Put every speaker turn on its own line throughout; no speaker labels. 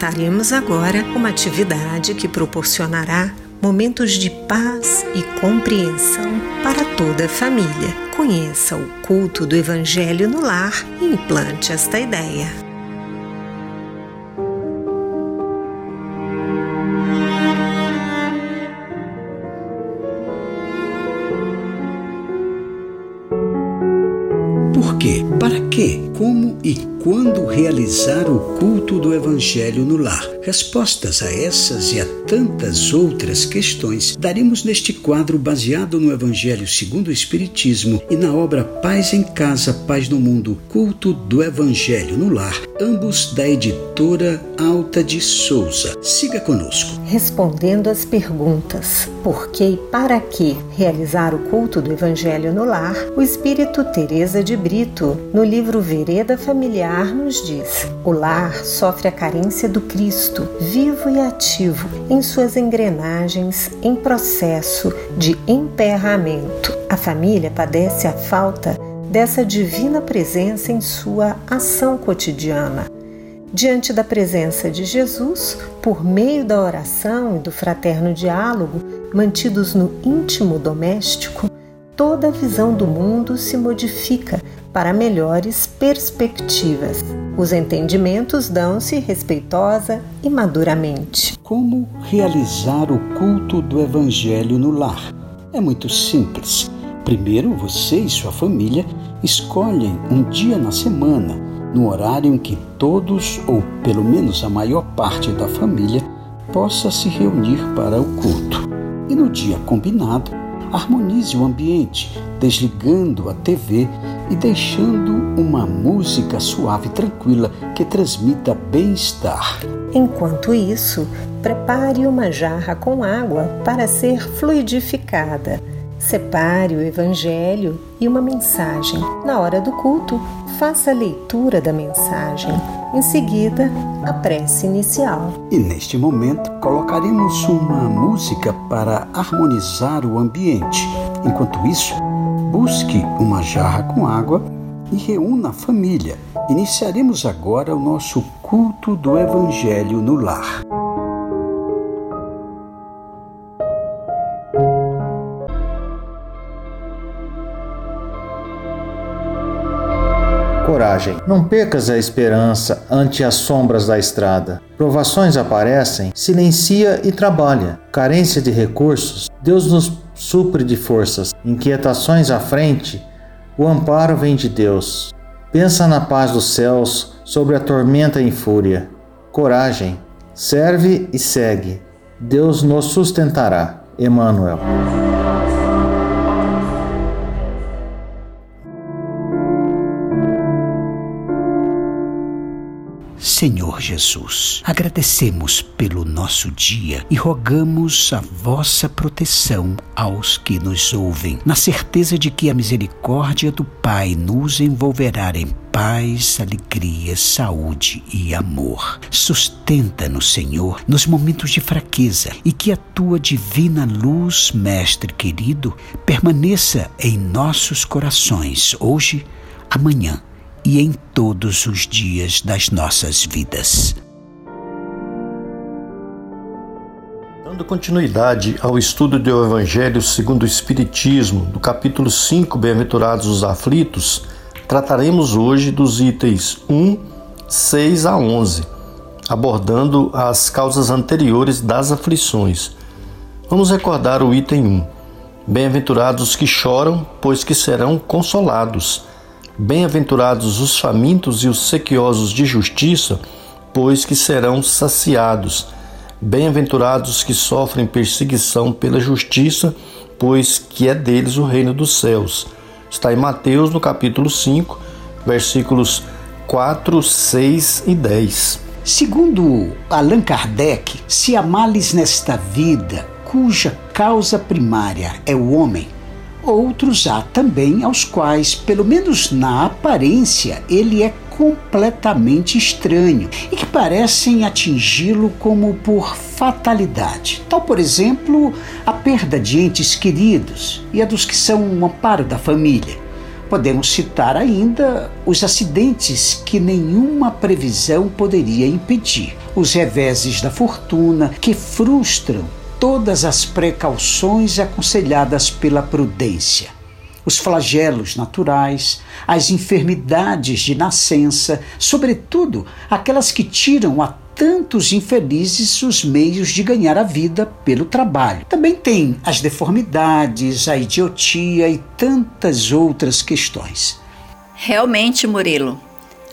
apresentaremos agora uma atividade que proporcionará momentos de paz e compreensão para toda a família. Conheça o culto do Evangelho no lar e implante esta ideia.
Por quê? Para quê? Como e quando realizar o culto do Evangelho no lar? Respostas a essas e a tantas outras questões daremos neste quadro baseado no Evangelho segundo o Espiritismo e na obra Paz em Casa, Paz no Mundo, Culto do Evangelho no Lar, ambos da editora Alta de Souza. Siga conosco.
Respondendo às perguntas por que e para que realizar o culto do Evangelho no lar, o Espírito Teresa de Brito, no livro Vereda Familiar, nos diz: o lar sofre a carência do Cristo, vivo e ativo, em suas engrenagens em processo de emperramento. A família padece a falta dessa divina presença em sua ação cotidiana. Diante da presença de Jesus, por meio da oração e do fraterno diálogo, mantidos no íntimo doméstico, toda a visão do mundo se modifica para melhores perspectivas. Os entendimentos dão-se respeitosa e maduramente.
Como realizar o culto do Evangelho no lar? É muito simples. Primeiro, você e sua família escolhem um dia na semana, no horário em que todos, ou pelo menos a maior parte da família, possa se reunir para o culto. E no dia combinado, harmonize o ambiente, desligando a TV e deixando uma música suave e tranquila que transmita bem-estar.
Enquanto isso, prepare uma jarra com água para ser fluidificada. Separe o Evangelho e uma mensagem. Na hora do culto, faça a leitura da mensagem. Em seguida, a prece inicial.
E neste momento, colocaremos uma música para harmonizar o ambiente. Enquanto isso, busque uma jarra com água e reúna a família. Iniciaremos agora o nosso culto do Evangelho no lar.
coragem. Não percas a esperança ante as sombras da estrada. Provações aparecem, silencia e trabalha. Carência de recursos, Deus nos supre de forças. Inquietações à frente, o amparo vem de Deus. Pensa na paz dos céus sobre a tormenta em fúria. Coragem, serve e segue. Deus nos sustentará. Emmanuel.
Senhor Jesus, agradecemos pelo nosso dia e rogamos a vossa proteção aos que nos ouvem, na certeza de que a misericórdia do Pai nos envolverá em paz, alegria, saúde e amor. Sustenta-nos, Senhor, nos momentos de fraqueza e que a tua divina luz, Mestre querido, permaneça em nossos corações hoje, amanhã e em todos os dias das nossas vidas.
Dando continuidade ao estudo do Evangelho segundo o Espiritismo, do capítulo 5, Bem-aventurados os aflitos, trataremos hoje dos itens 1, 6 a 11, abordando as causas anteriores das aflições. Vamos recordar o item 1. Bem-aventurados que choram, pois que serão consolados. Bem-aventurados os famintos e os sequiosos de justiça, pois que serão saciados. Bem-aventurados que sofrem perseguição pela justiça, pois que é deles o reino dos céus. Está em Mateus, no capítulo 5, versículos 4, 6 e 10.
Segundo Allan Kardec, se há males nesta vida cuja causa primária é o homem, Outros há também aos quais, pelo menos na aparência, ele é completamente estranho e que parecem atingi-lo como por fatalidade. Tal, por exemplo, a perda de entes queridos e a dos que são um amparo da família. Podemos citar ainda os acidentes que nenhuma previsão poderia impedir, os reveses da fortuna que frustram todas as precauções aconselhadas pela prudência, os flagelos naturais, as enfermidades de nascença, sobretudo aquelas que tiram a tantos infelizes os meios de ganhar a vida pelo trabalho. Também tem as deformidades, a idiotia e tantas outras questões.
Realmente, Murilo,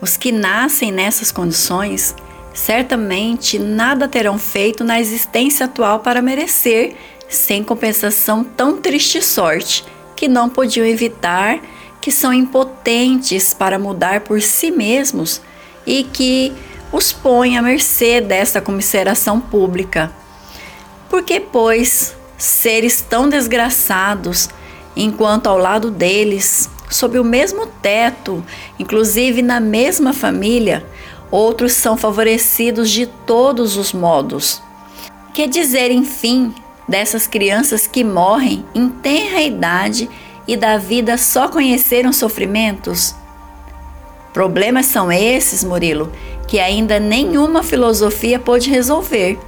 os que nascem nessas condições certamente nada terão feito na existência atual para merecer, sem compensação, tão triste sorte que não podiam evitar, que são impotentes para mudar por si mesmos e que os põe à mercê desta comiseração pública. Porque, pois, seres tão desgraçados, enquanto ao lado deles, sob o mesmo teto, inclusive na mesma família, outros são favorecidos de todos os modos. Que dizer, enfim, dessas crianças que morrem em tenra idade e da vida só conheceram sofrimentos? Problemas são esses, Murilo, que ainda nenhuma filosofia pôde resolver,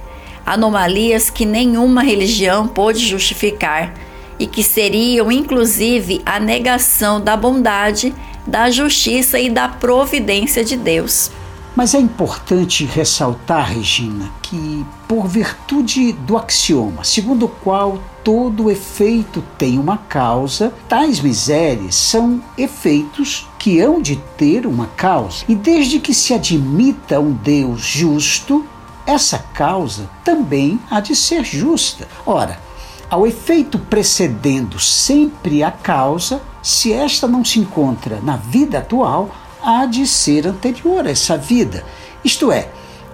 anomalias que nenhuma religião pôde justificar e que seriam inclusive a negação da bondade, da justiça e da providência de Deus.
Mas é importante ressaltar, Regina, que, por virtude do axioma segundo o qual todo efeito tem uma causa, tais misérias são efeitos que hão de ter uma causa. E desde que se admita um Deus justo, essa causa também há de ser justa. Ora, ao efeito precedendo sempre a causa, se esta não se encontra na vida atual, há de ser anterior a essa vida, isto é,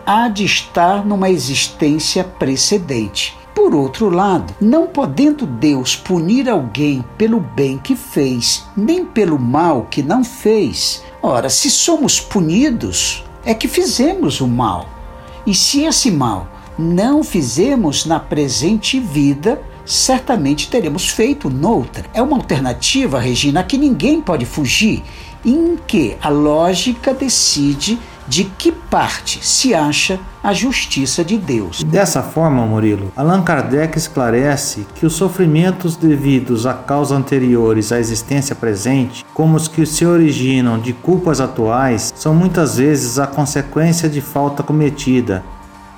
há de estar numa existência precedente. Por outro lado, não podendo Deus punir alguém pelo bem que fez, nem pelo mal que não fez, ora, se somos punidos, é que fizemos o mal. E se esse mal não fizemos na presente vida, certamente teremos feito noutra. É uma alternativa, Regina, que ninguém pode fugir em que a lógica decide de que parte se acha a justiça de Deus.
Dessa forma, Murilo, Allan Kardec esclarece que os sofrimentos devidos a causas anteriores à existência presente, como os que se originam de culpas atuais, são muitas vezes a consequência de falta cometida.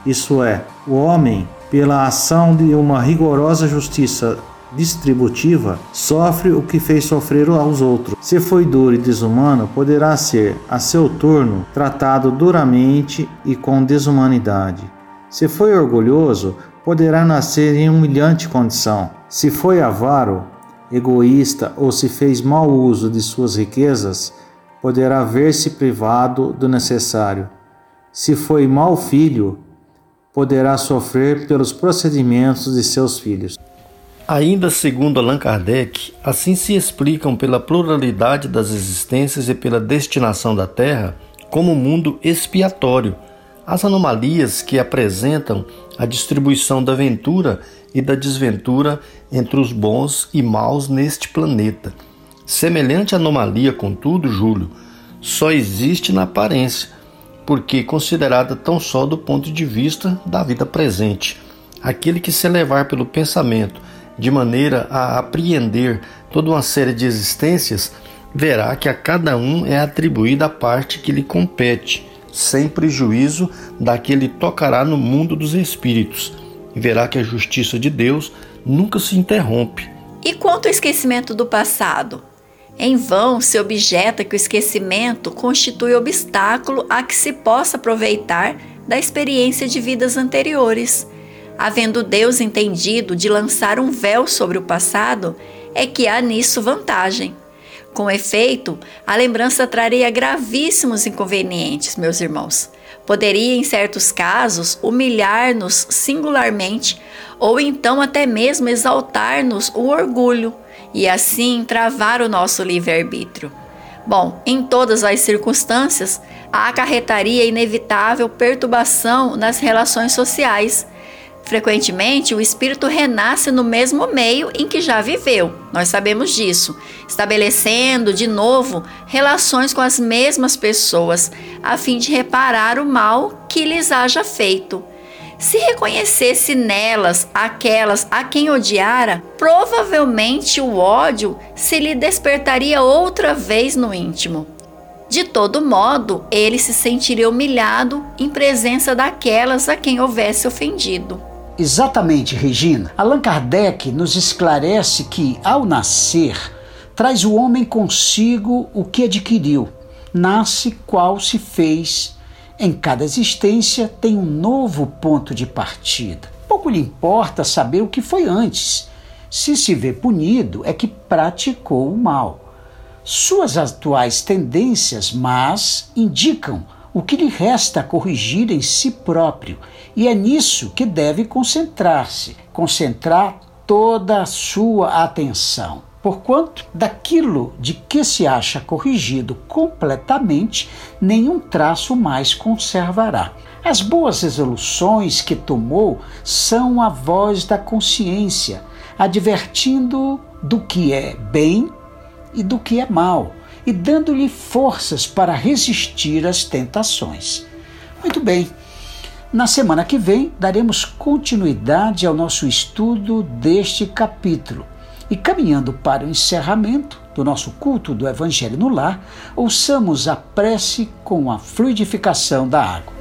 Isso é, o homem, pela ação de uma rigorosa justiça distributiva sofre o que fez sofrer aos outros. Se foi duro e desumano, poderá ser, a seu turno, tratado duramente e com desumanidade. Se foi orgulhoso, poderá nascer em humilhante condição. Se foi avaro, egoísta ou se fez mau uso de suas riquezas, poderá ver-se privado do necessário. Se foi mau filho, poderá sofrer pelos procedimentos de seus filhos.
Ainda segundo Allan Kardec, assim se explicam pela pluralidade das existências e pela destinação da Terra como mundo expiatório as anomalias que apresentam a distribuição da ventura e da desventura entre os bons e maus neste planeta. Semelhante anomalia, contudo, Júlio, só existe na aparência, porque considerada tão só do ponto de vista da vida presente. Aquele que se levar pelo pensamento de maneira a apreender toda uma série de existências, verá que a cada um é atribuída a parte que lhe compete, sem prejuízo da que tocará no mundo dos espíritos, e verá que a justiça de Deus nunca se interrompe.
E quanto ao esquecimento do passado? Em vão se objeta que o esquecimento constitui obstáculo a que se possa aproveitar da experiência de vidas anteriores havendo Deus entendido de lançar um véu sobre o passado, é que há nisso vantagem. Com efeito, a lembrança traria gravíssimos inconvenientes, meus irmãos. Poderia, em certos casos, humilhar-nos singularmente ou então até mesmo exaltar-nos o orgulho e assim travar o nosso livre-arbítrio. Bom, em todas as circunstâncias, acarretaria inevitável perturbação nas relações sociais Frequentemente, o espírito renasce no mesmo meio em que já viveu, nós sabemos disso, estabelecendo de novo relações com as mesmas pessoas, a fim de reparar o mal que lhes haja feito. Se reconhecesse nelas aquelas a quem odiara, provavelmente o ódio se lhe despertaria outra vez no íntimo. De todo modo, ele se sentiria humilhado em presença daquelas a quem houvesse ofendido.
Exatamente, Regina. Allan Kardec nos esclarece que, ao nascer, traz o homem consigo o que adquiriu. Nasce qual se fez. Em cada existência tem um novo ponto de partida. Pouco lhe importa saber o que foi antes. Se se vê punido, é que praticou o mal. Suas atuais tendências, mas, indicam o que lhe resta corrigir em si próprio, e é nisso que deve concentrar-se, concentrar toda a sua atenção. Porquanto, daquilo de que se acha corrigido completamente, nenhum traço mais conservará. As boas resoluções que tomou são a voz da consciência, advertindo do que é bem e do que é mal, e dando-lhe forças para resistir às tentações. Muito bem, na semana que vem daremos continuidade ao nosso estudo deste capítulo. E caminhando para o encerramento do nosso culto do Evangelho no Lar, ouçamos a prece com a fluidificação da água.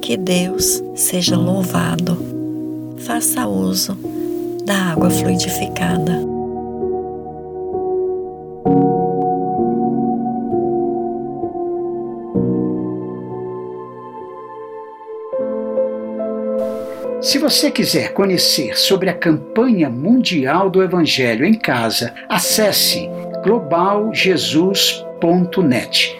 Que Deus seja louvado. Faça uso da água fluidificada.
Se você quiser conhecer sobre a campanha mundial do Evangelho em casa, acesse globaljesus.net.